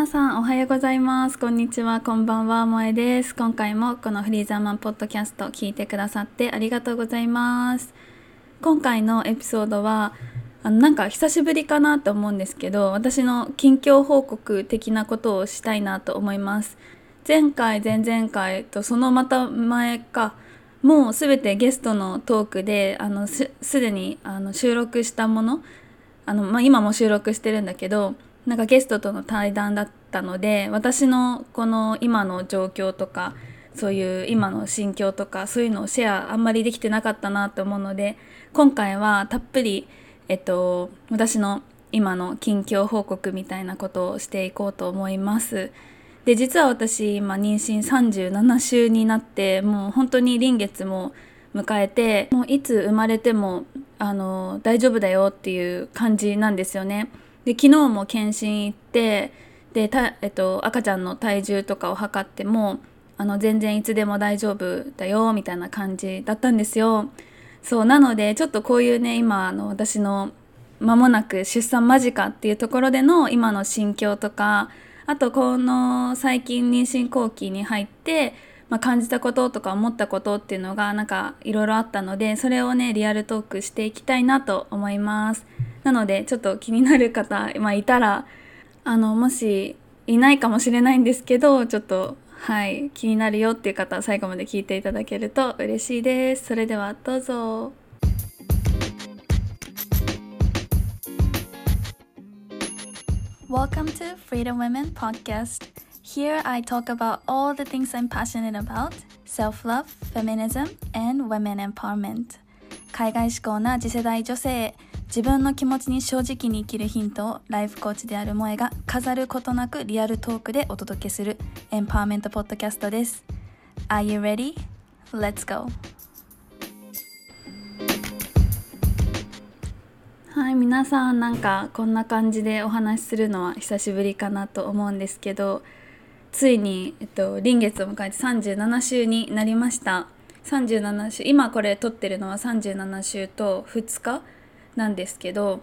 皆さんおはようございます。こんにちは。こんばんは。萌えです。今回もこのフリーザーマンポッドキャスト聞いてくださってありがとうございます。今回のエピソードはあのなんか久しぶりかなと思うんですけど私の近況報告的なことをしたいなと思います。前回前々回とそのまた前かもうすべてゲストのトークであのすでにあの収録したものあの、まあ、今も収録してるんだけどなんかゲストとの対談だったので私のこの今の状況とかそういう今の心境とかそういうのをシェアあんまりできてなかったなと思うので今回はたっぷり、えっと、私の今の近況報告みたいなことをしていこうと思います。で実は私今妊娠37週になってもう本当に臨月も迎えてもういつ生まれてもあの大丈夫だよっていう感じなんですよね。で昨日も検診行ってでた、えっと、赤ちゃんの体重とかを測ってもあの全然いつでも大丈夫だよみたいな感じだったんですよ。そうなのでちょっとこういうね今あの私の間もなく出産間近っていうところでの今の心境とかあとこの最近妊娠後期に入って、まあ、感じたこととか思ったことっていうのがなんかいろいろあったのでそれをねリアルトークしていきたいなと思います。なのでちょっと気になる方、まあ、いたらあのもしいないかもしれないんですけどちょっとはい気になるよっていう方は最後まで聞いていただけると嬉しいですそれではどうぞ Welcome to Freedom Women Podcast. Here I talk about all the things I'm passionate about self love, feminism, and women empowerment. 海外志向な次世代女性自分の気持ちに正直に生きるヒントをライフコーチである萌えが飾ることなくリアルトークでお届けするエンパワーメントポッドキャストです。Are you ready? Let's go! はい皆さんなんかこんな感じでお話しするのは久しぶりかなと思うんですけどついに、えっと、臨月を迎えて37週になりました37週今これ撮ってるのは37週と2日なんですけど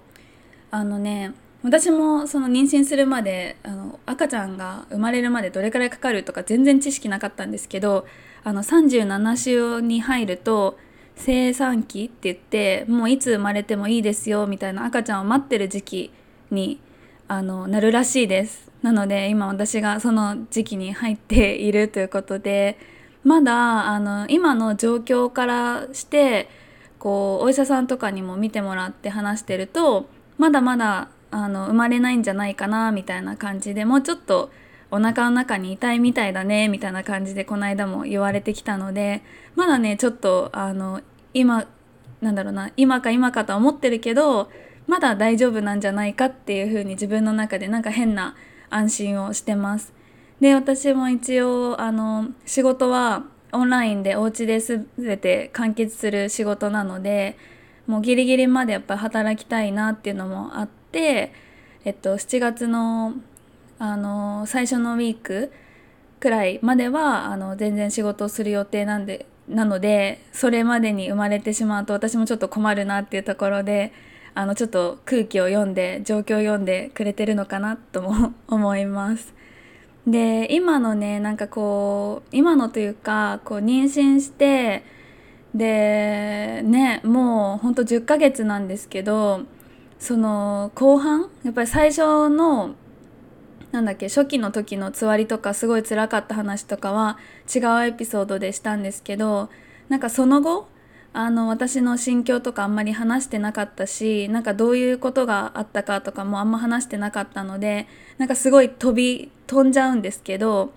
あのね私もその妊娠するまであの赤ちゃんが生まれるまでどれくらいかかるとか全然知識なかったんですけどあの37週に入ると生産期って言ってもういつ生まれてもいいですよみたいな赤ちゃんを待ってる時期にあのなるらしいです。なので今私がその時期に入っているということでまだあの今の状況からしてこうお医者さんとかにも見てもらって話してるとまだまだあの生まれないんじゃないかなみたいな感じでもうちょっとお腹の中に痛いみたいだねみたいな感じでこの間も言われてきたのでまだねちょっとあの今なんだろうな今か今かとは思ってるけどまだ大丈夫なんじゃないかっていう風に自分の中でなんか変な安心をしてます。で私も一応あの仕事はオンラインでお家で全て完結する仕事なのでもうギリギリまでやっぱ働きたいなっていうのもあって、えっと、7月のあの最初のウィークくらいまではあの全然仕事をする予定なんでなのでそれまでに生まれてしまうと私もちょっと困るなっていうところであのちょっと空気を読んで状況を読んでくれてるのかなとも 思います。で今のねなんかこう今のというかこう妊娠してでねもうほんと10ヶ月なんですけどその後半やっぱり最初のなんだっけ初期の時のつわりとかすごい辛かった話とかは違うエピソードでしたんですけどなんかその後あの私の心境とかあんまり話してなかったしなんかどういうことがあったかとかもあんま話してなかったのでなんかすごい飛び飛んじゃうんですけど、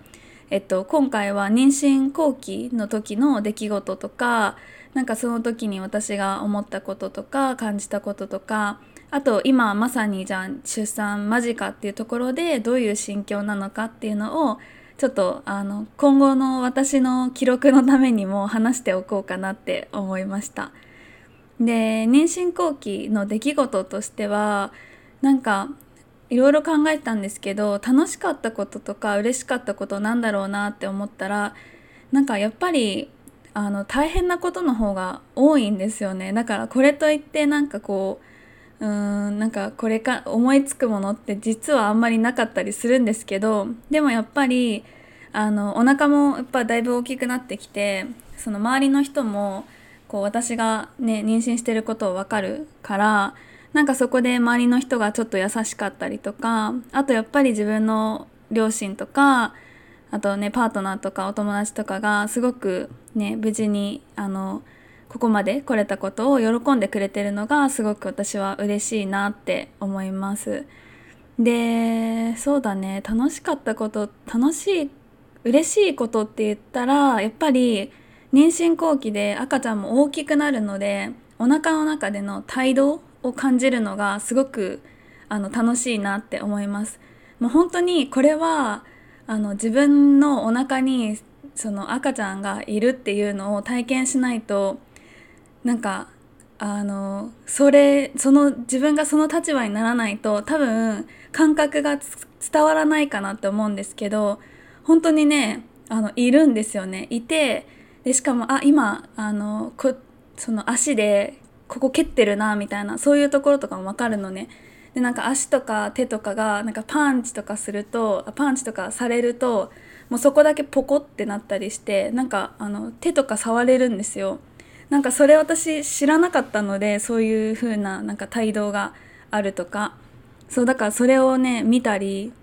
えっと、今回は妊娠後期の時の出来事とかなんかその時に私が思ったこととか感じたこととかあと今まさにじゃあ出産間近っていうところでどういう心境なのかっていうのをちょっとあの今後の私の記録のためにも話しておこうかなって思いました。で妊娠後期の出来事としてはなんかいろいろ考えたんですけど楽しかったこととか嬉しかったことなんだろうなって思ったらなんかやっぱりあの大変なことの方が多いんですよねだからこれといってなんかこううーんなんかこれか思いつくものって実はあんまりなかったりするんですけどでもやっぱりあのお腹もやっぱだいぶ大きくなってきてその周りの人もこう私がね妊娠してることを分かるからなんかそこで周りの人がちょっと優しかったりとかあとやっぱり自分の両親とかあとねパートナーとかお友達とかがすごくね無事にあのここまで来れたことを喜んでくれてるのがすごく私は嬉しいなって思います。でそうだね楽しかったこと楽しい嬉しいことって言ったらやっぱり妊娠後期で赤ちゃんも大きくなるのでお腹の中での態度を感じるのがすごくあの楽しいなって思います。もう本当にこれはあの自分のお腹にその赤ちゃんがいるっていうのを体験しないとなんかあのそれその自分がその立場にならないと多分感覚が伝わらないかなって思うんですけど本当にねあのいるんですよねいてでしかもあ今あのこその足でここ蹴ってるなみたいなそういうところとかも分かるのね。でなんか足とか手とかがなんかパンチとかするとパンチとかされるともうそこだけポコってなったりしてなんかあの手とか触れるんですよ。なんかそれ私知らなかったのでそういう風ななんか態度があるとか。そうだからそれをね見たり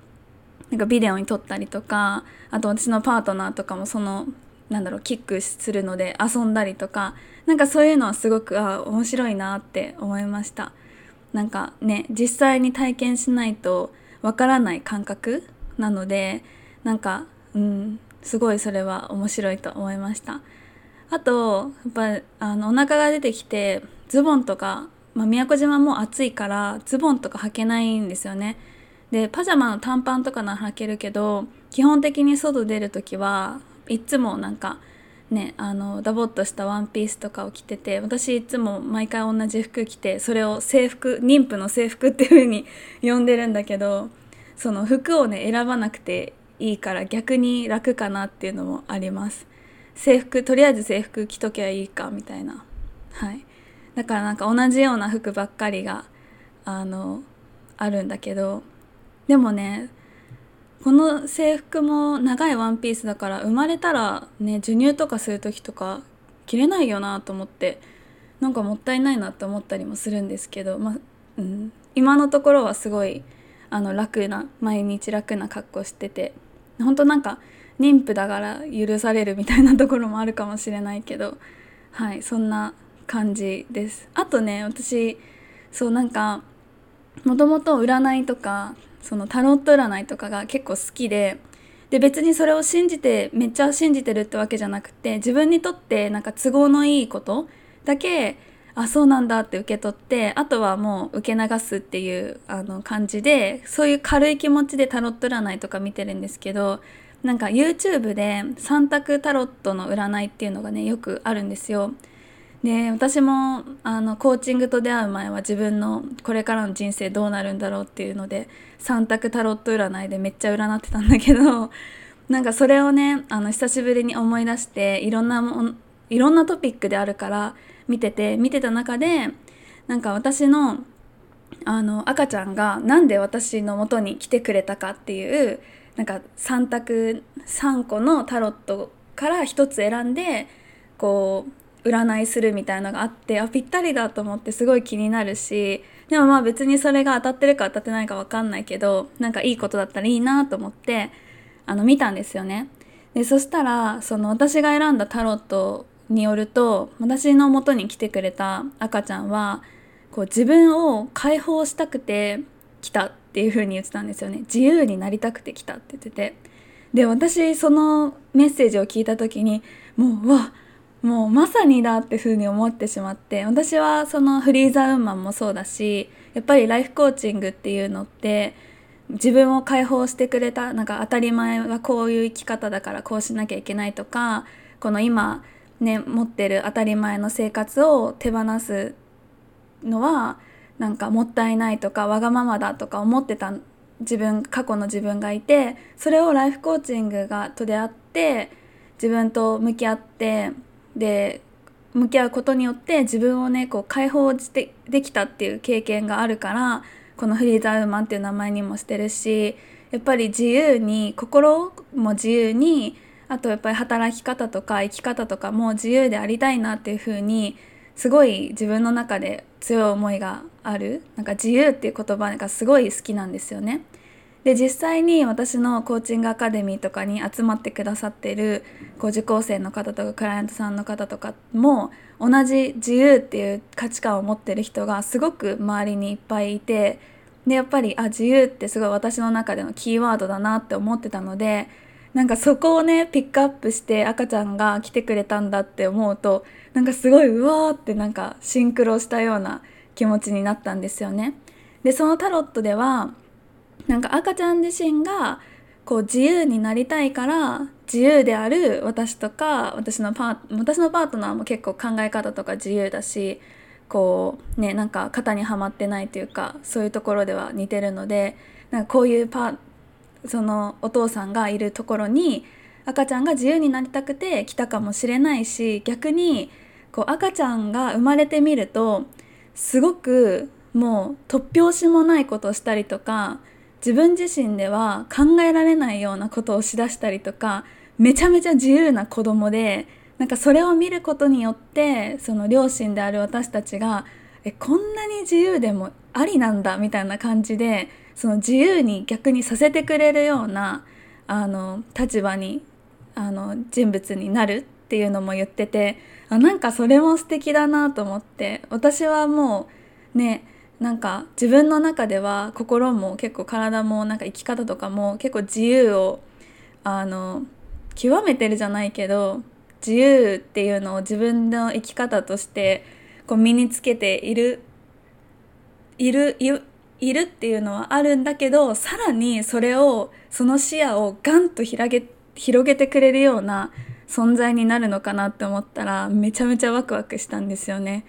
なんかビデオに撮ったりとかあと私のパートナーとかもそのなんだろうキックするので遊んだりとか。なんかそういうのはすごくあ面白いなって思いました。なんかね実際に体験しないとわからない感覚なのでなんかうんすごいそれは面白いと思いました。あとやっぱあのお腹が出てきてズボンとか、まあ、宮古島も暑いからズボンとか履けないんですよね。でパジャマの短パンとかなら履けるけど基本的に外出る時はいつもなんかねあのダボっとしたワンピースとかを着てて私いつも毎回同じ服着てそれを制服妊婦の制服っていう風に 呼んでるんだけどその服をね選ばなくていいから逆に楽かなっていうのもあります。制服とりあえず制服着ときゃいいかみたいな。はい。だからなんか同じような服ばっかりがあのあるんだけどでもねこの制服も長いワンピースだから生まれたらね授乳とかする時とか着れないよなと思ってなんかもったいないなって思ったりもするんですけど、まあうん、今のところはすごいあの楽な毎日楽な格好してて本当なんか妊婦だから許されるみたいなところもあるかもしれないけどはいそんな感じです。あとね私そうなんかもともと占いとかそのタロット占いとかが結構好きでで別にそれを信じてめっちゃ信じてるってわけじゃなくて自分にとってなんか都合のいいことだけあそうなんだって受け取ってあとはもう受け流すっていうあの感じでそういう軽い気持ちでタロット占いとか見てるんですけどなんか YouTube で3択タロットの占いっていうのがねよくあるんですよ。で私もあのコーチングと出会う前は自分のこれからの人生どうなるんだろうっていうので3択タロット占いでめっちゃ占ってたんだけど なんかそれをねあの久しぶりに思い出していろんなもいろんなトピックであるから見てて見てた中でなんか私のあの赤ちゃんが何で私の元に来てくれたかっていうなんか3択3個のタロットから1つ選んでこう占いするみたいのがあってあぴったりだと思ってすごい気になるしでもまあ別にそれが当たってるか当たってないか分かんないけどなんかいいことだったらいいなと思ってあの見たんですよね。でそしたらその私が選んだタロットによると私の元に来てくれた赤ちゃんはこう自分を解放したくて来たっていう風に言ってたんですよね。自由になりたくて来たって言ってて。で私そのメッセージを聞いた時にもうわもうまさにだって風に思ってしまって私はそのフリーザウーマンもそうだしやっぱりライフコーチングっていうのって自分を解放してくれたなんか当たり前はこういう生き方だからこうしなきゃいけないとかこの今ね持ってる当たり前の生活を手放すのはなんかもったいないとかわがままだとか思ってた自分過去の自分がいてそれをライフコーチングがと出会って自分と向き合ってで向き合うことによって自分をねこう解放してできたっていう経験があるからこのフリーザウーマンっていう名前にもしてるしやっぱり自由に心も自由にあとやっぱり働き方とか生き方とかも自由でありたいなっていうふうにすごい自分の中で強い思いがあるなんか自由っていう言葉がすごい好きなんですよね。で実際に私のコーチングアカデミーとかに集まってくださってるこう受講生の方とかクライアントさんの方とかも同じ自由っていう価値観を持ってる人がすごく周りにいっぱいいてでやっぱりあ自由ってすごい私の中でのキーワードだなって思ってたのでなんかそこをねピックアップして赤ちゃんが来てくれたんだって思うとなんかすごいうわーってなんかシンクロしたような気持ちになったんですよね。でそのタロットではなんか赤ちゃん自身がこう自由になりたいから自由である私とか私のパ私のパートナーも結構考え方とか自由だしこうねなんか型にはまってないというかそういうところでは似てるのでなんかこういうパそのお父さんがいるところに赤ちゃんが自由になりたくて来たかもしれないし逆にこう赤ちゃんが生まれてみるとすごくもう突拍子もないことをしたりとか自分自身では考えられないようなことをしだしたりとかめちゃめちゃ自由な子供でなんかそれを見ることによってその両親である私たちがえこんなに自由でもありなんだみたいな感じでその自由に逆にさせてくれるようなあの立場にあの人物になるっていうのも言っててあなんかそれも素敵だなと思って私はもうねなんか自分の中では心も結構体もなんか生き方とかも結構自由をあの極めてるじゃないけど自由っていうのを自分の生き方としてこう身につけているいるいるっていうのはあるんだけどさらにそれをその視野をガンと広げ広げてくれるような存在になるのかなって思ったらめちゃめちゃワクワクしたんですよね。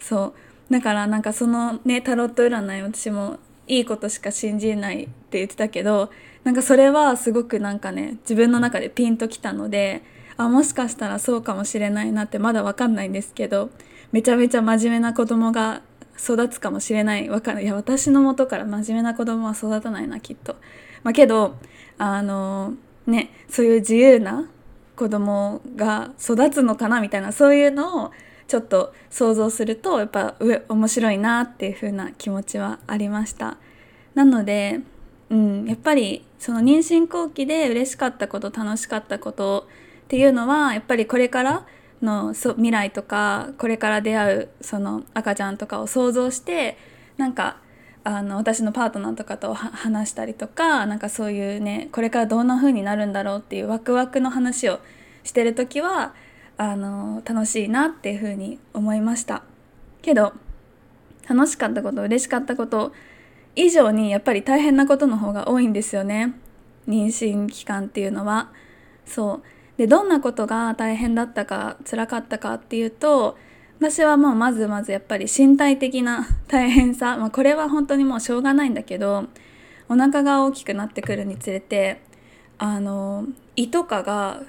そうだからなんかそのねタロット占い私もいいことしか信じないって言ってたけどなんかそれはすごくなんかね自分の中でピンときたのであもしかしたらそうかもしれないなってまだわかんないんですけどめちゃめちゃ真面目な子供が育つかもしれないわかんないいや私の元から真面目な子供は育たないなきっと。まあ、けどあのねそういう自由な子供が育つのかなみたいなそういうのをちょっと想像するとやっぱ面白いなっていう風な気持ちはありました。なので、うん、やっぱりその妊娠後期で嬉しかったこと楽しかったことっていうのはやっぱりこれからの未来とかこれから出会うその赤ちゃんとかを想像してなんかあの私のパートナーとかと話したりとかなんかそういうねこれからどんな風になるんだろうっていうワクワクの話をしてる時はあの楽しいなっていう風に思いました。けど楽しかったこと嬉しかったこと以上にやっぱり大変なことの方が多いんですよね。妊娠期間っていうのは。そう。でどんなことが大変だったか辛かったかっていうと私はもうまずまずやっぱり身体的な大変さ、まあ、これは本当にもうしょうがないんだけどお腹が大きくなってくるにつれてあの胃とかが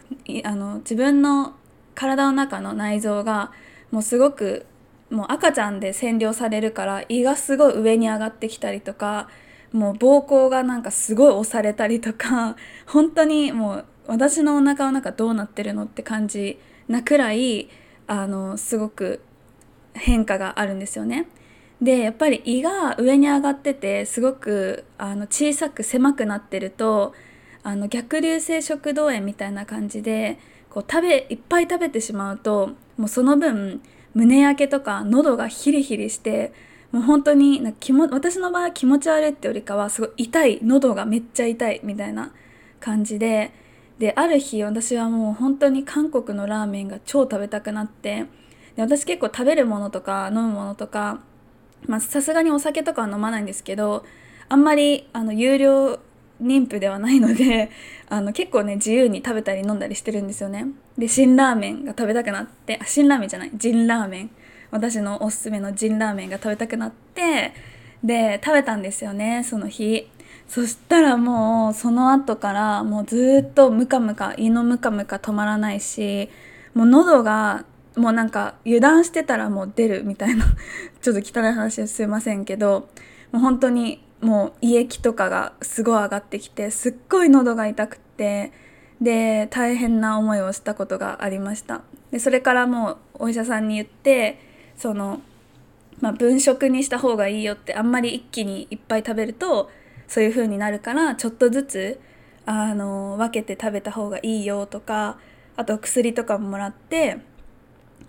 あの自分の体の中の内臓がもうすごくもう赤ちゃんで占領されるから胃がすごい上に上がってきたりとかもう膀胱がなんかすごい押されたりとか 本当にもう私のお腹の中どうなってるのって感じなくらいあのすごく変化があるんですよね。でやっぱり胃が上に上がっててすごくあの小さく狭くなってるとあの逆流性食道炎みたいな感じでこう食べいっぱい食べてしまうともうその分胸焼けとか喉がヒリヒリしてもう本当にな気も私の場合は気持ち悪いってよりかはすごい痛い喉がめっちゃ痛いみたいな感じでである日私はもう本当に韓国のラーメンが超食べたくなってで私結構食べるものとか飲むものとかさすがにお酒とかは飲まないんですけどあんまりあの有料妊婦ではないので あの結構ね自由に食べたり飲んだりしてるんですよね。で辛ラーメンが食べたくなってあ辛ラーメンじゃないジンラーメン。私のおすすめのジンラーメンが食べたくなってで食べたんですよねその日。そしたらもうその後からもうずっとムカムカ胃のムカムカ止まらないしもう喉がもうなんか油断してたらもう出るみたいな ちょっと汚い話すいませんけどもう本当にもう胃液とかがすごい上がってきてすっごい喉が痛くてで大変な思いをしたことがありました。でそれからもうお医者さんに言ってその、まあ、分食にした方がいいよってあんまり一気にいっぱい食べるとそういう風になるからちょっとずつあの分けて食べた方がいいよとかあと薬とかももらって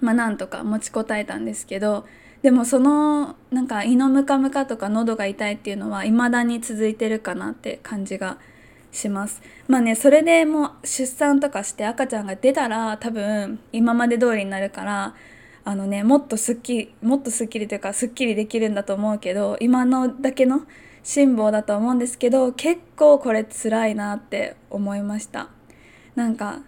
まあなんとか持ちこたえたんですけどでもそのなんか胃のムカムカとか喉が痛いっていうのは未だに続いてるかなって感じがします。まあねそれでもう出産とかして赤ちゃんが出たら多分今まで通りになるからあのねもっとすっきりもっとすっきりというかすっきりできるんだと思うけど今のだけの辛抱だと思うんですけど結構これ辛いなって思いました。なんか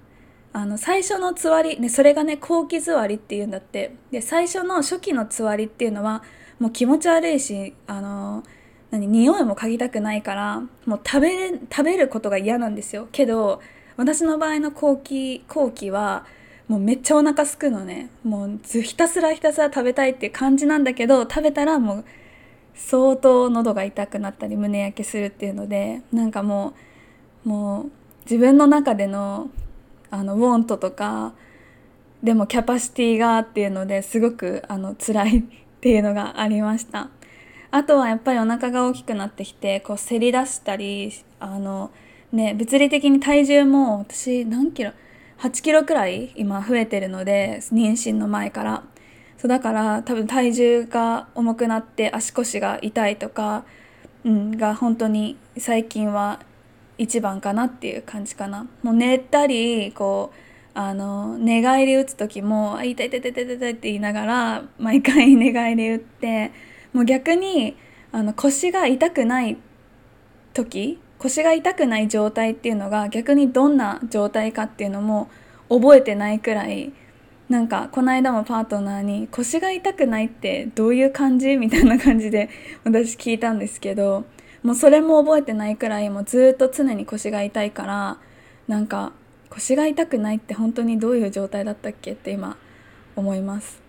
あの最初のつわり、ね、それがね後期つわりっていうんだって。で最初の初期のつわりっていうのはもう気持ち悪いしあの何匂いも嗅ぎたくないからもう食べ食べることが嫌なんですよ。けど私の場合の後期後期はもうめっちゃお腹すくのね。もうひたすらひたすら食べたいっていう感じなんだけど食べたらもう相当喉が痛くなったり胸焼けするっていうのでなんかもうもう自分の中でのあのウォントとかでもキャパシティがっていうのですごくあの辛いっていうのがありました。あとはやっぱりお腹が大きくなってきてこうせり出したりあのね物理的に体重も私何キロ8キロくらい今増えてるので妊娠の前から。そうだから多分体重が重くなって足腰が痛いとか、うん、が本当に最近は一番かなっていう感じかな。もう寝たりこうあの寝返り打つ時も「痛い痛い痛い痛い痛い」って言いながら毎回寝返り打ってもう逆にあの腰が痛くない時腰が痛くない状態っていうのが逆にどんな状態かっていうのも覚えてないくらいなんかこの間もパートナーに「腰が痛くないってどういう感じ?」みたいな感じで私聞いたんですけどもうそれも覚えてないくらいもうずっと常に腰が痛いからなんか腰が痛くないって本当にどういう状態だったっけって今思います。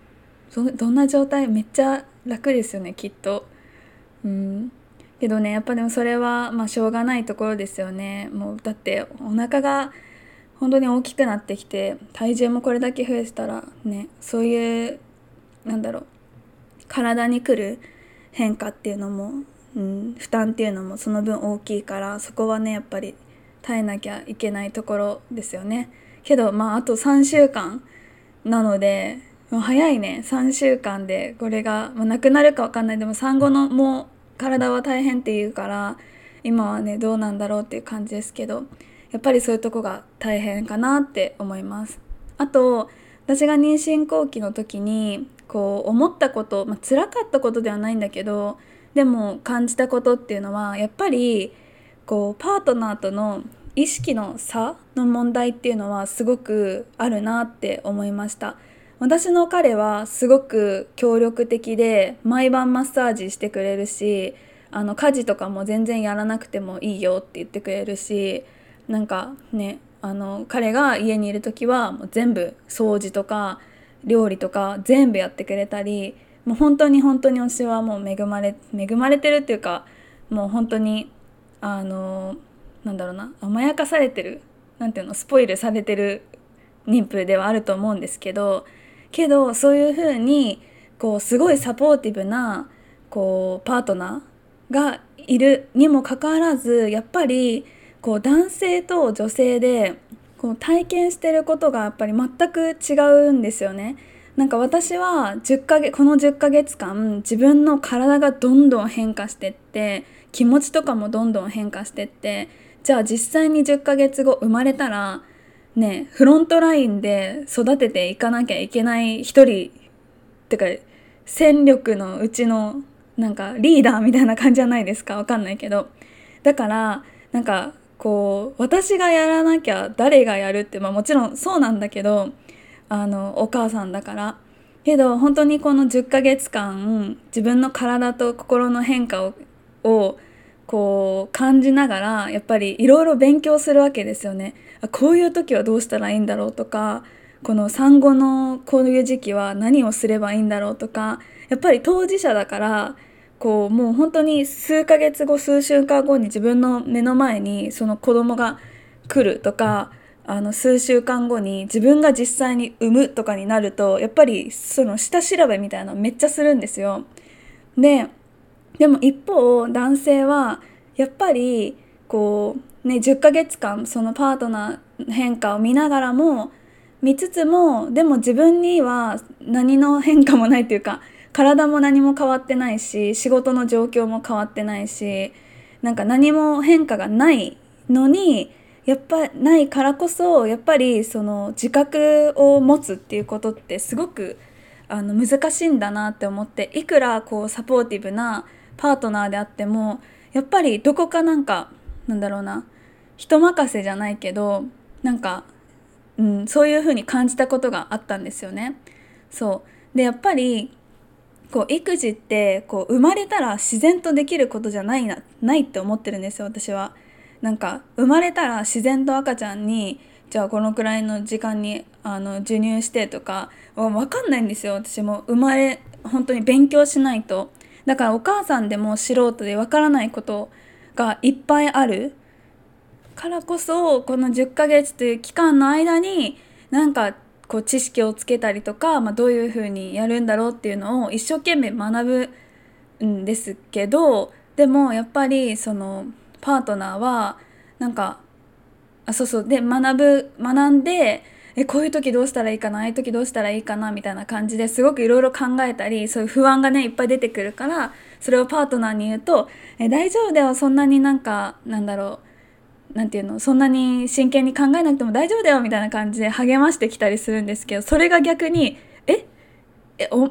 どんな状態？めっちゃ楽ですよねきっと。うん。けどねやっぱでもそれはまあしょうがないところですよね。もうだってお腹が本当に大きくなってきて体重もこれだけ増えてたらねそういうなんだろう体に来る変化っていうのも、うん、負担っていうのもその分大きいからそこはねやっぱり耐えなきゃいけないところですよね。けどまああと3週間なので早いね。3週間でこれが、まあ、なくなるか分かんない。でも産後のもう体は大変っていうから今はねどうなんだろうっていう感じですけどやっぱりそういうとこが大変かなって思います。あと私が妊娠後期の時にこう思ったこと、まあ辛かったことではないんだけどでも感じたことっていうのはやっぱりこうパートナーとの意識の差の問題っていうのはすごくあるなって思いました。私の彼はすごく協力的で毎晩マッサージしてくれるしあの家事とかも全然やらなくてもいいよって言ってくれるしなんかねあの彼が家にいる時はもう全部掃除とか料理とか全部やってくれたりもう本当に本当に私はもう恵まれ恵まれてるっていうかもう本当にあのなんだろうな甘やかされてるなんていうのスポイルされてる妊婦ではあると思うんですけどけどそういうふうにこうすごいサポーティブなこうパートナーがいるにもかかわらずやっぱりこう男性と女性でこう体験してることがやっぱり全く違うんですよね。なんか私は10ヶ月この10ヶ月間自分の体がどんどん変化してって気持ちとかもどんどん変化してってじゃあ実際に10ヶ月後生まれたらねフロントラインで育てていかなきゃいけない一人ってか戦力のうちのなんかリーダーみたいな感じじゃないですかわかんないけど。だからなんかこう私がやらなきゃ誰がやるってまあもちろんそうなんだけどあのお母さんだからけど本当にこの10ヶ月間自分の体と心の変化ををこう感じながらやっぱりいろいろ勉強するわけですよね。こういう時はどうしたらいいんだろうとかこの産後のこういう時期は何をすればいいんだろうとかやっぱり当事者だからこうもう本当に数ヶ月後数週間後に自分の目の前にその子供が来るとかあの数週間後に自分が実際に産むとかになるとやっぱりその下調べみたいなのめっちゃするんですよ。ででも一方男性はやっぱりこうね10ヶ月間そのパートナー変化を見ながらも見つつもでも自分には何の変化もないっていうか体も何も変わってないし仕事の状況も変わってないしなんか何も変化がないのにやっぱないからこそやっぱりその自覚を持つっていうことってすごくあの難しいんだなって思っていくらこうサポーティブなパートナーであってもやっぱりどこかなんかなんだろうな人任せじゃないけどなんか、うん、そういう風に感じたことがあったんですよね。そうでやっぱりこう育児ってこう生まれたら自然とできることじゃないなないって思ってるんですよ私は。なんか生まれたら自然と赤ちゃんにじゃあこのくらいの時間にあの授乳してとか分かんないんですよ。私も生まれ本当に勉強しないと。だからお母さんでも素人で分からないことがいっぱいある。からこそこの10ヶ月という期間の間になんかこう知識をつけたりとか、まあ、どういうふうにやるんだろうっていうのを一生懸命学ぶんですけどでもやっぱりそのパートナーはなんかあそうそうで学ぶ学んでえこういう時どうしたらいいかなああいう時どうしたらいいかなみたいな感じですごくいろいろ考えたりそういう不安がねいっぱい出てくるからそれをパートナーに言うと「え大丈夫だよそんなになんかなんだろうなんていうのそんなに真剣に考えなくても大丈夫だよみたいな感じで励ましてきたりするんですけどそれが逆に「ええお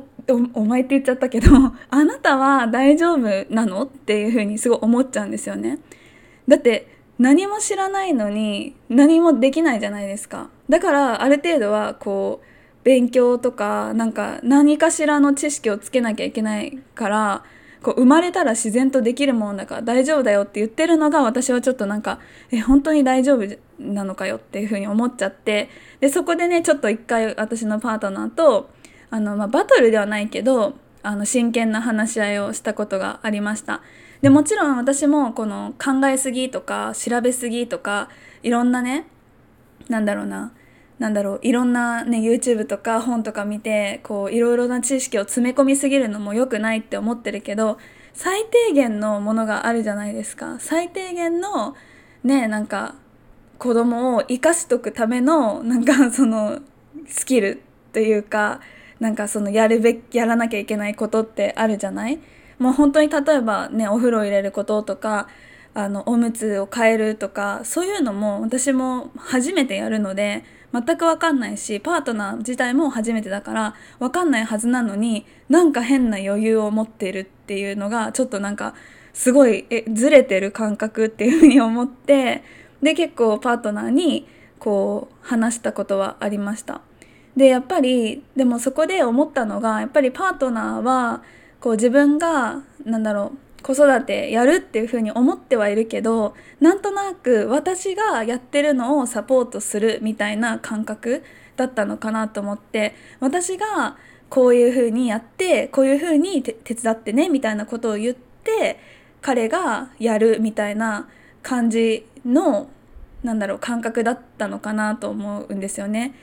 お前って言っちゃったけど あなたは大丈夫なの?」っていうふうにすごい思っちゃうんですよね。だって何も知らないのに何もできないじゃないですか。だからある程度はこう勉強とかなんか何かしらの知識をつけなきゃいけないからこう生まれたら自然とできるもんだから大丈夫だよって言ってるのが私はちょっとなんかえ本当に大丈夫なのかよっていうふうに思っちゃってでそこでねちょっと一回私のパートナーとあの、まあ、バトルではないけどあの真剣な話し合いをしたことがありましたでもちろん私もこの考えすぎとか調べすぎとかいろんなねなんだろうななんだろういろんなね YouTube とか本とか見てこういろいろな知識を詰め込みすぎるのも良くないって思ってるけど最低限のものがあるじゃないですか。最低限のねなんか子供を生かしとくためのなんかそのスキルというかなんかそのやるべきやらなきゃいけないことってあるじゃない？もう本当に例えばねお風呂入れることとかあのおむつを変えるとかそういうのも私も初めてやるので全く分かんないしパートナー自体も初めてだから分かんないはずなのになんか変な余裕を持ってるっていうのがちょっとなんかすごいえずれてる感覚っていうふうに思ってで結構パートナーにこう話したことはありました。でやっぱりでもそこで思ったのがやっぱりパートナーはこう自分がなんだろう子育てやるっていうふうに思ってはいるけどなんとなく私がやってるのをサポートするみたいな感覚だったのかなと思って私がこういうふうにやってこういうふうに手伝ってねみたいなことを言って彼がやるみたいな感じのなんだろう感覚だったのかなと思うんですよね。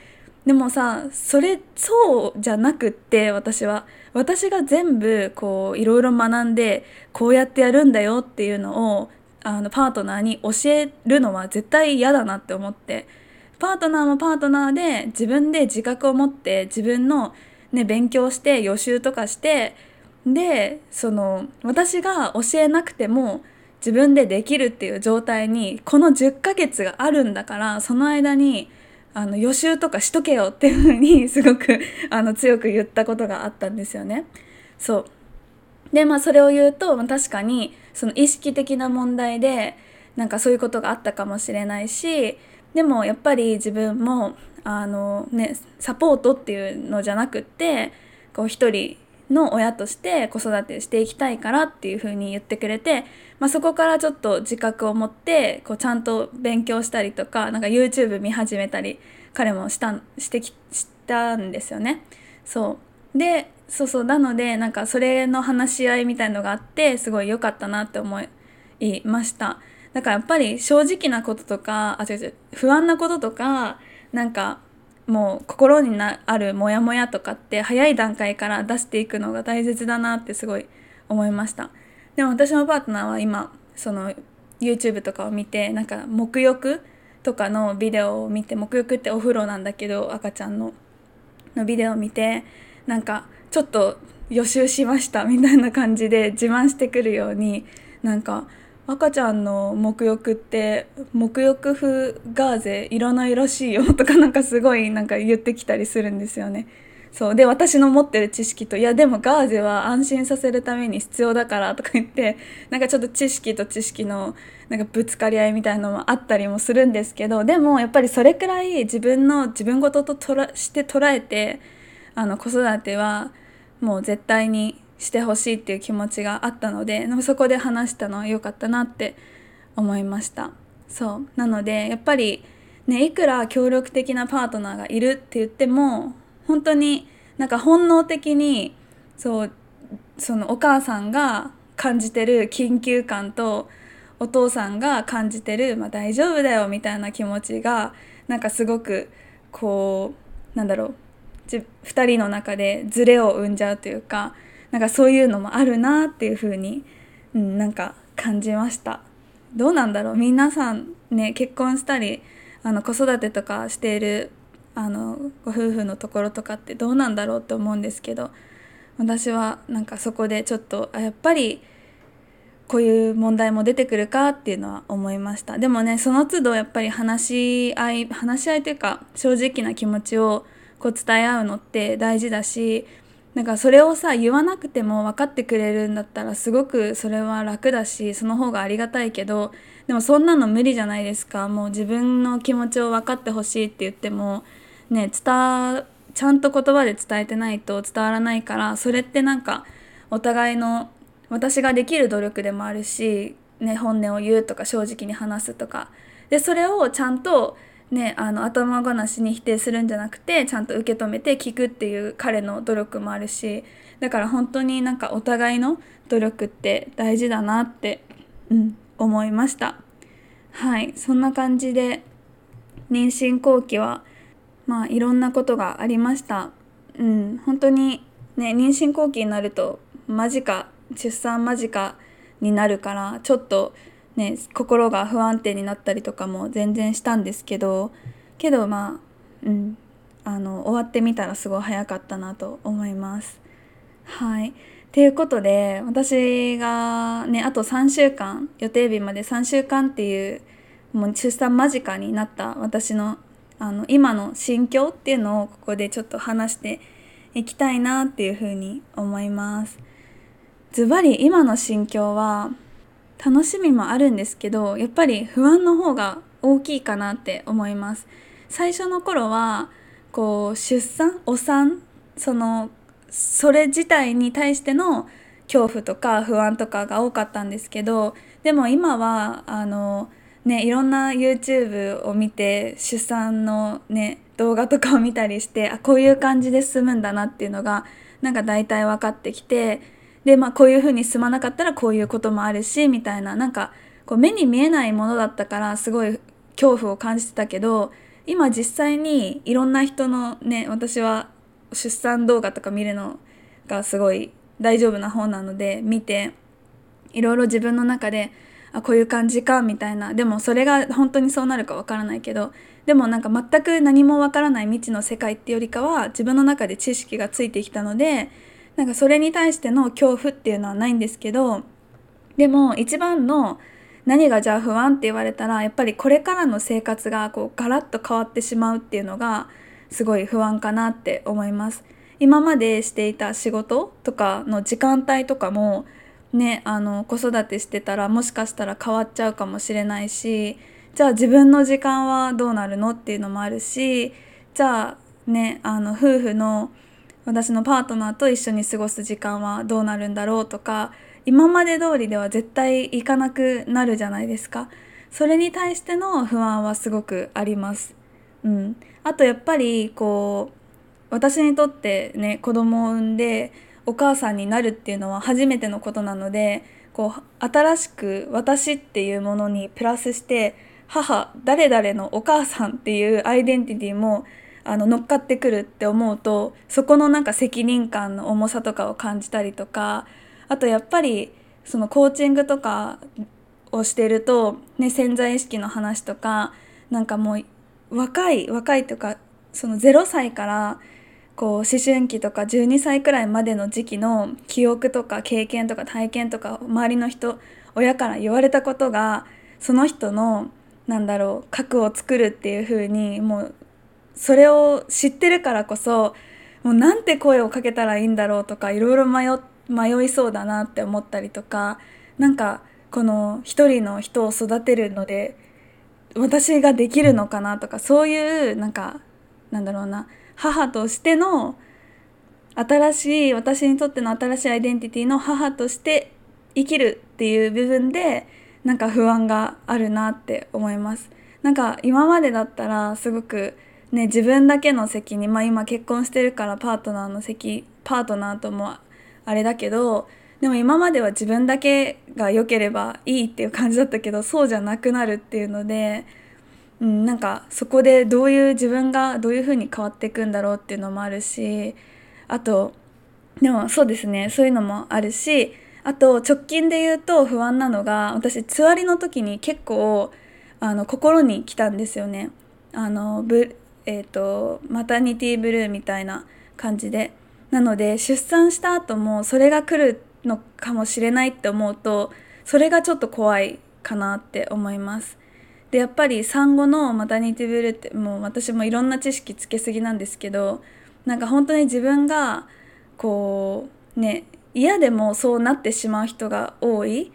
でもさそれそうじゃなくって私は私が全部こういろいろ学んでこうやってやるんだよっていうのをあのパートナーに教えるのは絶対嫌だなって思ってパートナーもパートナーで自分で自覚を持って自分の、ね、勉強して予習とかしてでその私が教えなくても自分でできるっていう状態にこの10ヶ月があるんだからその間にあの予習とかしとけよっていうふうにすごく あの強く言ったことがあったんですよね。そうでまあそれを言うと確かにその意識的な問題でなんかそういうことがあったかもしれないしでもやっぱり自分もあの、ね、サポートっていうのじゃなくってこう一人の親として子育てしていきたいからっていうふうに言ってくれて、まあ、そこからちょっと自覚を持ってこうちゃんと勉強したりとかなんか YouTube 見始めたり彼もしたしてきしたんですよね。そう。でそうそう。なのでなんかそれの話し合いみたいのがあってすごい良かったなって思いました。だからやっぱり正直なこととかあ違う違う。不安なこととかなんかもう心になあるモヤモヤとかって早い段階から出していくのが大切だなってすごい思いました。でも私のパートナーは今その YouTube とかを見てなんか沐浴とかのビデオを見て沐浴ってお風呂なんだけど赤ちゃんののビデオを見てなんかちょっと予習しましたみたいな感じで自慢してくるようになんか赤ちゃんの沐浴って沐浴風ガーゼいらないらしいよとかなんかすごいなんか言ってきたりするんですよね。そうで私の持ってる知識といやでもガーゼは安心させるために必要だからとか言ってなんかちょっと知識と知識のなんかぶつかり合いみたいのもあったりもするんですけどでもやっぱりそれくらい自分の自分事ととらして捉えてあの子育てはもう絶対にしてほしいっていう気持ちがあったのでそこで話したのは良かったなって思いました。そう。なのでやっぱりねいくら協力的なパートナーがいるって言っても本当になんか本能的にそうそのお母さんが感じてる緊急感とお父さんが感じてる、まあ、大丈夫だよみたいな気持ちがなんかすごくこうなんだろう2人の中でズレを生んじゃうというかなんかそういうのもあるなっていう風に、うん、なんか感じました。どうなんだろう。皆さんね結婚したりあの子育てとかしているあのご夫婦のところとかってどうなんだろうって思うんですけど私はなんかそこでちょっとあやっぱりこういう問題も出てくるかっていうのは思いました。でもねその都度やっぱり話し合い話し合いというか正直な気持ちをこう伝え合うのって大事だしなんかそれをさ言わなくても分かってくれるんだったらすごくそれは楽だしその方がありがたいけどでもそんなの無理じゃないですか。もう自分の気持ちを分かってほしいって言ってもね伝ちゃんと言葉で伝えてないと伝わらないからそれってなんかお互いの私ができる努力でもあるし、ね、本音を言うとか正直に話すとか。でそれをちゃんとね、あの頭ごなしに否定するんじゃなくてちゃんと受け止めて聞くっていう彼の努力もあるしだから本当になんかお互いの努力って大事だなって、うん、思いました。はいそんな感じで妊娠後期はまあいろんなことがありました。うん本当にね妊娠後期になると間近出産間近になるからちょっとね心が不安定になったりとかも全然したんですけどけどまあうんあの終わってみたらすごい早かったなと思います。はいということで私がねあと3週間予定日まで3週間っていうもう出産間近になった私のあの今の心境っていうのをここでちょっと話していきたいなっていうふうに思います。ズバリ今の心境は楽しみもあるんですけどやっぱり不安の方が大きいかなって思います。最初の頃はこう出産お産そのそれ自体に対しての恐怖とか不安とかが多かったんですけどでも今はあのねいろんな YouTube を見て出産のね動画とかを見たりしてあこういう感じで進むんだなっていうのがなんか大体分かってきてでまあこういう風に進まなかったらこういうこともあるしみたいななんかこう目に見えないものだったからすごい恐怖を感じてたけど今実際にいろんな人のね私は出産動画とか見るのがすごい大丈夫な方なので見ていろいろ自分の中であこういう感じかみたいな。でもそれが本当にそうなるかわからないけどでもなんか全く何もわからない未知の世界ってよりかは自分の中で知識がついてきたのでなんかそれに対しての恐怖っていうのはないんですけどでも一番の何がじゃあ不安って言われたらやっぱりこれからの生活がこうガラッと変わってしまうっていうのがすごい不安かなって思います。今までしていた仕事とかの時間帯とかもねあの子育てしてたらもしかしたら変わっちゃうかもしれないしじゃあ自分の時間はどうなるのっていうのもあるしじゃあねあの夫婦の私のパートナーと一緒に過ごす時間はどうなるんだろうとか今まで通りでは絶対行かなくなるじゃないですか。それに対しての不安はすごくあります。うん、あとやっぱりこう私にとってね子供を産んでお母さんになるっていうのは初めてのことなのでこう新しく私っていうものにプラスして母誰々のお母さんっていうアイデンティティもあの乗っかってくるって思うとそこのなんか責任感の重さとかを感じたりとかあとやっぱりそのコーチングとかをしてると、ね、潜在意識の話とかなんかもう若い若いとかその0歳からこう思春期とか12歳くらいまでの時期の記憶とか経験とか体験とか周りの人親から言われたことがその人のなんだろう核を作るっていう風にもうそれを知ってるからこそもうなんて声をかけたらいいんだろうとかいろいろ迷迷いそうだなって思ったりとかなんかこの一人の人を育てるので私ができるのかなとかそういうなんかなんだろうな母としての新しい私にとっての新しいアイデンティティの母として生きるっていう部分でなんか不安があるなって思います。なんか今までだったらすごくね自分だけの責任まあ今結婚してるからパートナーの責パートナーともあれだけどでも今までは自分だけが良ければいいっていう感じだったけどそうじゃなくなるっていうので、うん、なんかそこでどういう自分がどういう風に変わっていくんだろうっていうのもあるしあとでもそうですねそういうのもあるしあと直近で言うと不安なのが私つわりの時に結構あの心に来たんですよね。あのブえーと、マタニティブルーみたいな感じでなので出産した後もそれが来るのかもしれないって思うとそれがちょっと怖いかなって思います。でやっぱり産後のマタニティブルーってもう私もいろんな知識つけすぎなんですけどなんか本当に自分がこうね嫌でもそうなってしまう人が多い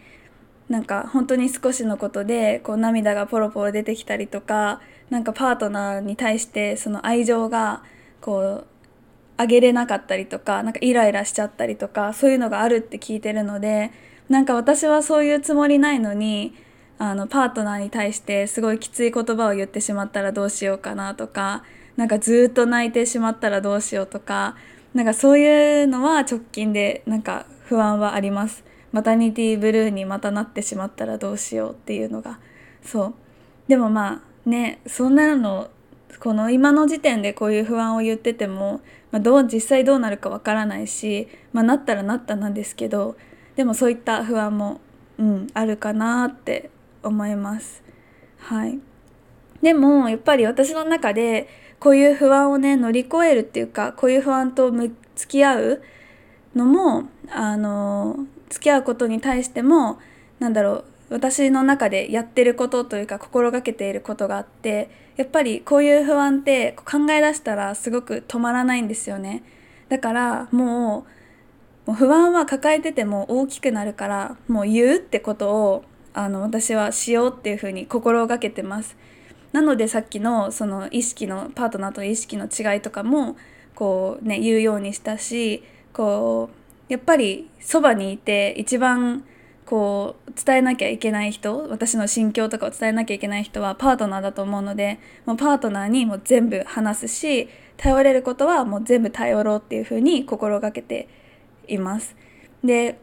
なんか本当に少しのことでこう涙がポロポロ出てきたりとかなんかパートナーに対してその愛情がこうあげれなかったりとかなんかイライラしちゃったりとかそういうのがあるって聞いてるのでなんか私はそういうつもりないのにあのパートナーに対してすごいきつい言葉を言ってしまったらどうしようかなとかなんかずっと泣いてしまったらどうしようとかなんかそういうのは直近でなんか不安はあります。マタニティブルーにまたなってしまったらどうしようっていうのがそうでもまあねそんなのこの今の時点でこういう不安を言ってても、まあ、どう実際どうなるかわからないし、まあ、なったらなったなんですけどでもそういった不安も、うん、あるかなって思います。はい、でもやっぱり私の中でこういう不安をね乗り越えるっていうかこういう不安と付き合うのもあの付き合うことに対してもなんだろう私の中でやってることというか心がけていることがあってやっぱりこういう不安って考え出したらすごく止まらないんですよね。だからもう不安は抱えてても大きくなるからもう言うってことをあの私はしようっていうふうに心がけてます。なのでさっきのその意識のパートナーと意識の違いとかもこうね言うようにしたしこうやっぱりそばにいて一番こう伝えなきゃいけない人私の心境とかを伝えなきゃいけない人はパートナーだと思うのでもうパートナーにも全部話すし頼れることはもう全部頼ろうっていうふうに心がけています。で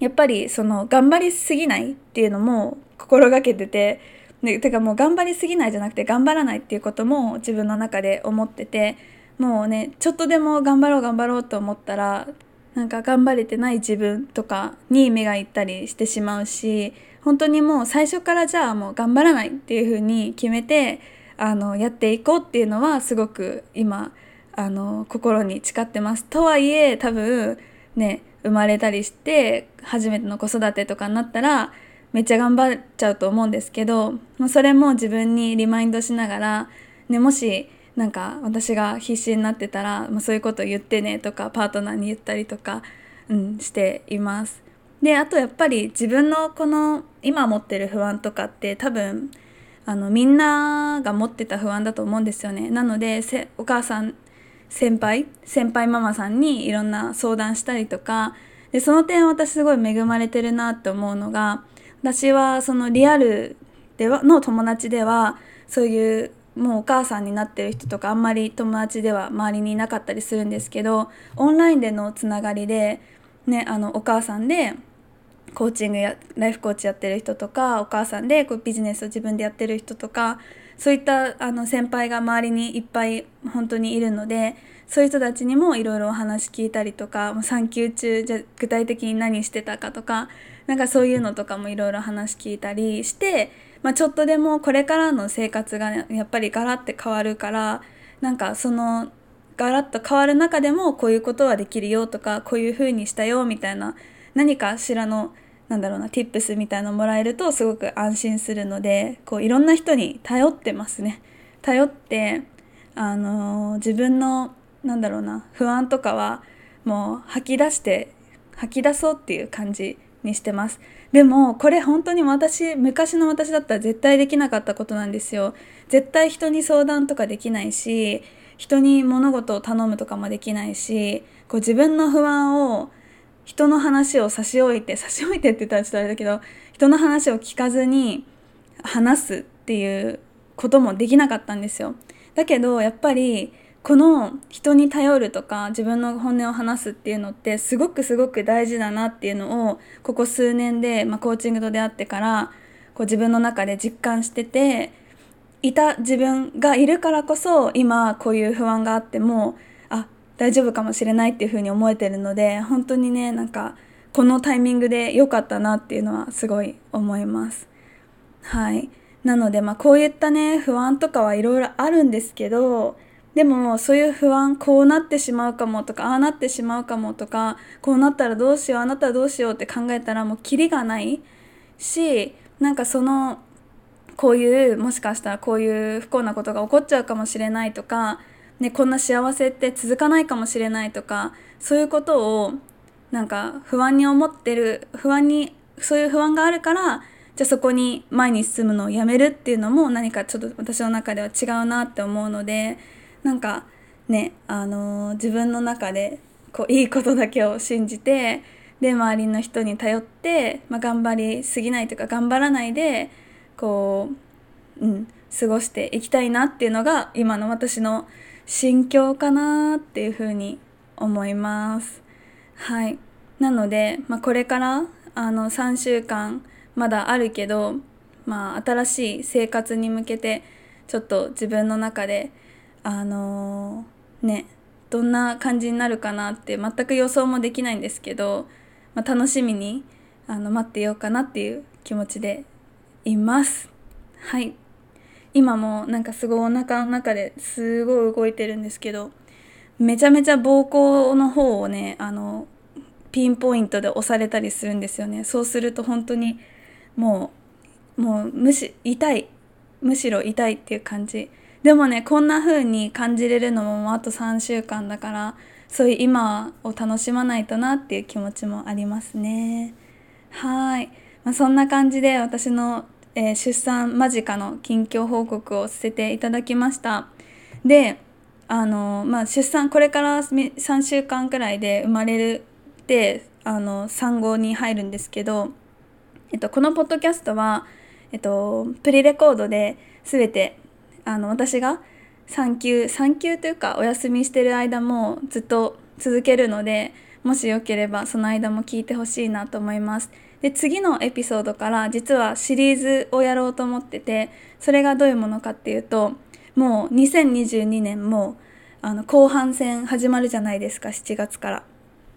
やっぱりその頑張りすぎないっていうのも心がけててでてかもう頑張りすぎないじゃなくて頑張らないっていうことも自分の中で思っててもうねちょっとでも頑張ろう頑張ろうと思ったらなんか頑張れてない自分とかに目がいったりしてしまうし本当にもう最初からじゃあもう頑張らないっていうふうに決めてあのやっていこうっていうのはすごく今あの心に誓ってます。とはいえ多分ね生まれたりして初めての子育てとかになったらめっちゃ頑張っちゃうと思うんですけどそれも自分にリマインドしながら、ね、もしなんか私が必死になってたら、まあ、そういうこと言ってねとかパートナーに言ったりとか、うん、しています。であとやっぱり自分のこの今持ってる不安とかって多分あのみんなが持ってた不安だと思うんですよね。なのでお母さん先輩先輩ママさんにいろんな相談したりとかでその点私すごい恵まれてるなって思うのが私はそのリアルではの友達ではそういうもうお母さんになってる人とかあんまり友達では周りにいなかったりするんですけどオンラインでのつながりで、ね、あのお母さんでコーチングやライフコーチやってる人とかお母さんでこうビジネスを自分でやってる人とかそういったあの先輩が周りにいっぱい本当にいるのでそういう人たちにもいろいろお話聞いたりとか産休中じゃ具体的に何してたかとかなんかそういうのとかもいろいろ話聞いたりして、まあ、ちょっとでもこれからの生活が、ね、やっぱりガラッて変わるからなんかそのガラッと変わる中でもこういうことはできるよとかこういう風にしたよみたいな何かしらのなんだろうな tips みたいなのもらえるとすごく安心するのでこういろんな人に頼ってますね。頼ってあの、自分のなんだろうな不安とかはもう吐き出して吐き出そうっていう感じにしてますでもこれ本当に私昔の私だったら絶対できなかったことなんですよ。絶対人に相談とかできないし人に物事を頼むとかもできないしこう自分の不安を人の話を差し置いて差し置いてって言ったらちょっとあれだけど人の話を聞かずに話すっていうこともできなかったんですよ。だけどやっぱりこの人に頼るとか自分の本音を話すっていうのってすごくすごく大事だなっていうのをここ数年で、まあ、コーチングと出会ってからこう自分の中で実感してていた自分がいるからこそ今こういう不安があってもあ大丈夫かもしれないっていうふうに思えてるので本当にねなんかこのタイミングで良かったなっていうのはすごい思います。はいなのでまあこういったね不安とかはいろいろあるんですけどでもそういう不安こうなってしまうかもとかああなってしまうかもとかこうなったらどうしようあなたはどうしようって考えたらもうキリがないしなんかそのこういうもしかしたらこういう不幸なことが起こっちゃうかもしれないとか、ね、こんな幸せって続かないかもしれないとかそういうことをなんか不安に思ってる不安にそういう不安があるからじゃあそこに前に進むのをやめるっていうのも何かちょっと私の中では違うなって思うのでなんかねあのー、自分の中でこういいことだけを信じてで周りの人に頼って、まあ、頑張りすぎないというか頑張らないでこう、うん、過ごしていきたいなっていうのが今の私の心境かなっていうふうに思います。はい、なので、まあ、これからあの3週間まだあるけど、まあ、新しい生活に向けてちょっと自分の中であのー、ねどんな感じになるかなって全く予想もできないんですけど、まあ、楽しみにあの待ってようかなっていう気持ちでいます。はい。今もなんかすごいお腹の中ですごい動いてるんですけどめちゃめちゃ膀胱の方をねあのピンポイントで押されたりするんですよね。そうすると本当にもうもうむし痛い。むしろ痛いっていう感じでもねこんな風に感じれるのもあと3週間だからそういう今を楽しまないとなっていう気持ちもありますね。はい、まあ、そんな感じで私の、えー、出産間近の近況報告をさせていただきました。であのまあ出産これから3週間くらいで生まれるってあの産後に入るんですけど、えっと、このポッドキャストは、えっと、プリレコードで全てあの私が産休産休というかお休みしてる間もずっと続けるのでもしよければその間も聞いてほしいなと思います。で次のエピソードから実はシリーズをやろうと思っててそれがどういうものかっていうともう2022年もあの後半戦始まるじゃないですか7月から。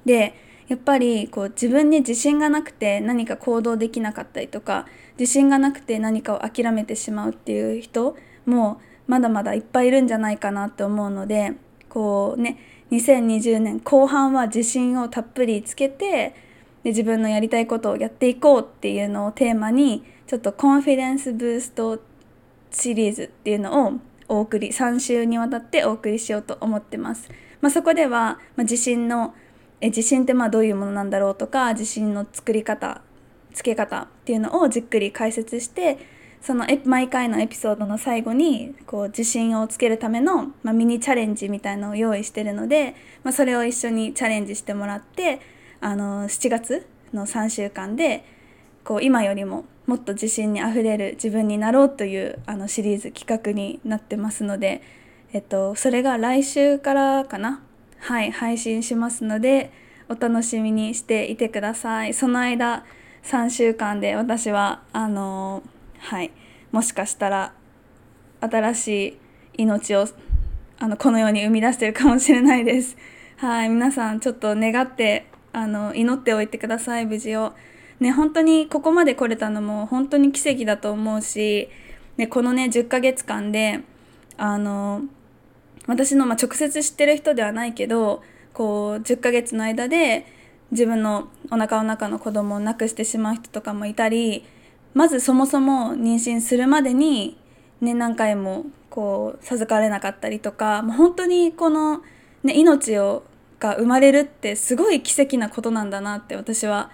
でやっぱりこう自分に自信がなくて何か行動できなかったりとか自信がなくて何かを諦めてしまうっていう人もまだまだいっぱいいるんじゃないかなって思うのでこうね2020年後半は自信をたっぷりつけてで自分のやりたいことをやっていこうっていうのをテーマにちょっとコンフィデンスブーストシリーズっていうのをお送り3週にわたってお送りしようと思ってます。まあ、そこでは、まあ、自信のえ自信ってまあどういうものなんだろうとか自信の作り方つけ方っていうのをじっくり解説してその毎回のエピソードの最後にこう自信をつけるための、まあ、ミニチャレンジみたいのを用意してるので、まあ、それを一緒にチャレンジしてもらってあの7月の3週間でこう今よりももっと自信にあふれる自分になろうというあのシリーズ企画になってますので、えっと、それが来週からかな？はい配信しますのでお楽しみにしていてください。その間3週間で私はあのーはいもしかしたら新しい命をあのこの世に生み出してるかもしれないです。はい皆さんちょっと願ってあの祈っておいてください無事を。ね本当にここまで来れたのも本当に奇跡だと思うし、ね、このね10ヶ月間であの私の、まあ、直接知ってる人ではないけどこう10ヶ月の間で自分のお腹の中の子供を亡くしてしまう人とかもいたりまずそもそも妊娠するまでに、ね、何回もこう授かれなかったりとかもう本当にこの、ね、命をが生まれるってすごい奇跡なことなんだなって私は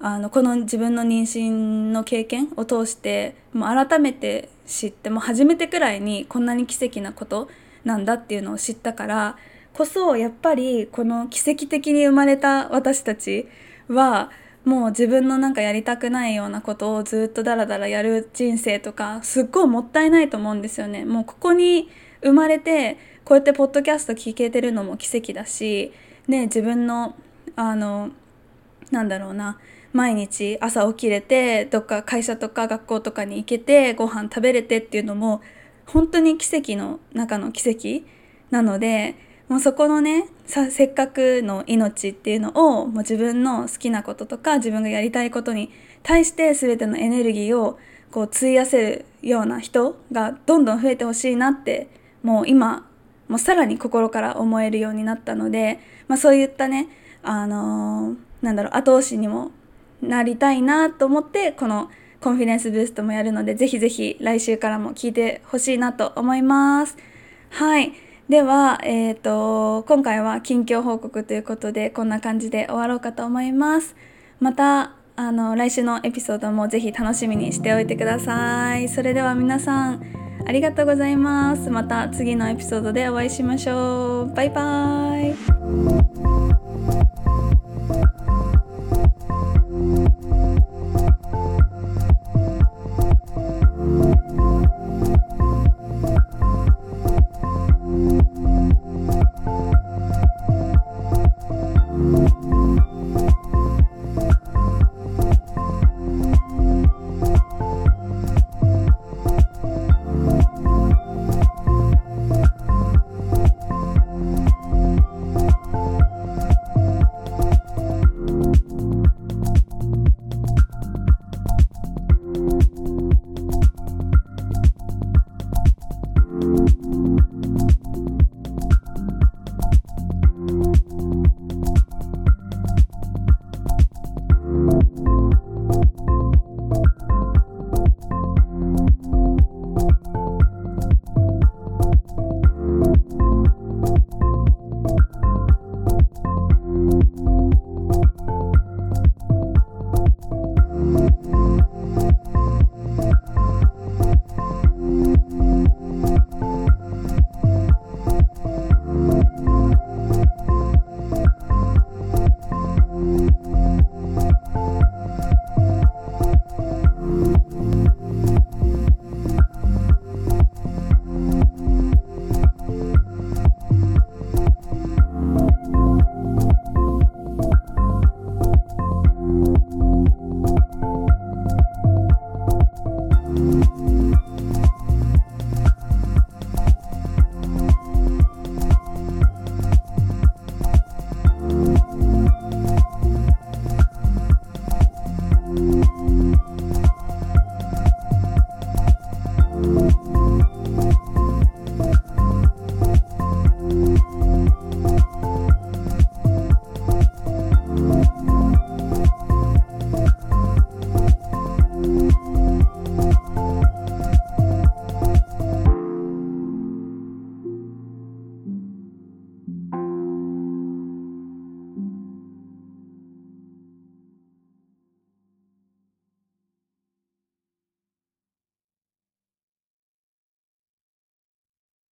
あのこの自分の妊娠の経験を通してもう改めて知っても初めてくらいにこんなに奇跡なことなんだっていうのを知ったからこそやっぱりこの奇跡的に生まれた私たちはもう自分のなんかやりたくないようなことをずっとダラダラやる人生とかすっごいもったいないと思うんですよね。もうここに生まれてこうやってポッドキャスト聞けてるのも奇跡だし、ね、自分のあのなんだろうな毎日朝起きれてどっか会社とか学校とかに行けてご飯食べれてっていうのも本当に奇跡の中の奇跡なのでもうそこのねさせっかくの命っていうのをもう自分の好きなこととか自分がやりたいことに対して全てのエネルギーをこう費やせるような人がどんどん増えてほしいなってもう今もうさらに心から思えるようになったので、まあ、そういったねあのー、なんだろう後押しにもなりたいなと思ってこのコンフィデンスブーストもやるのでぜひぜひ来週からも聞いてほしいなと思います。はいでは、えーと、今回は近況報告ということでこんな感じで終わろうかと思います。またあの来週のエピソードもぜひ楽しみにしておいてください。それでは皆さんありがとうございます。また次のエピソードでお会いしましょう。バイバーイ。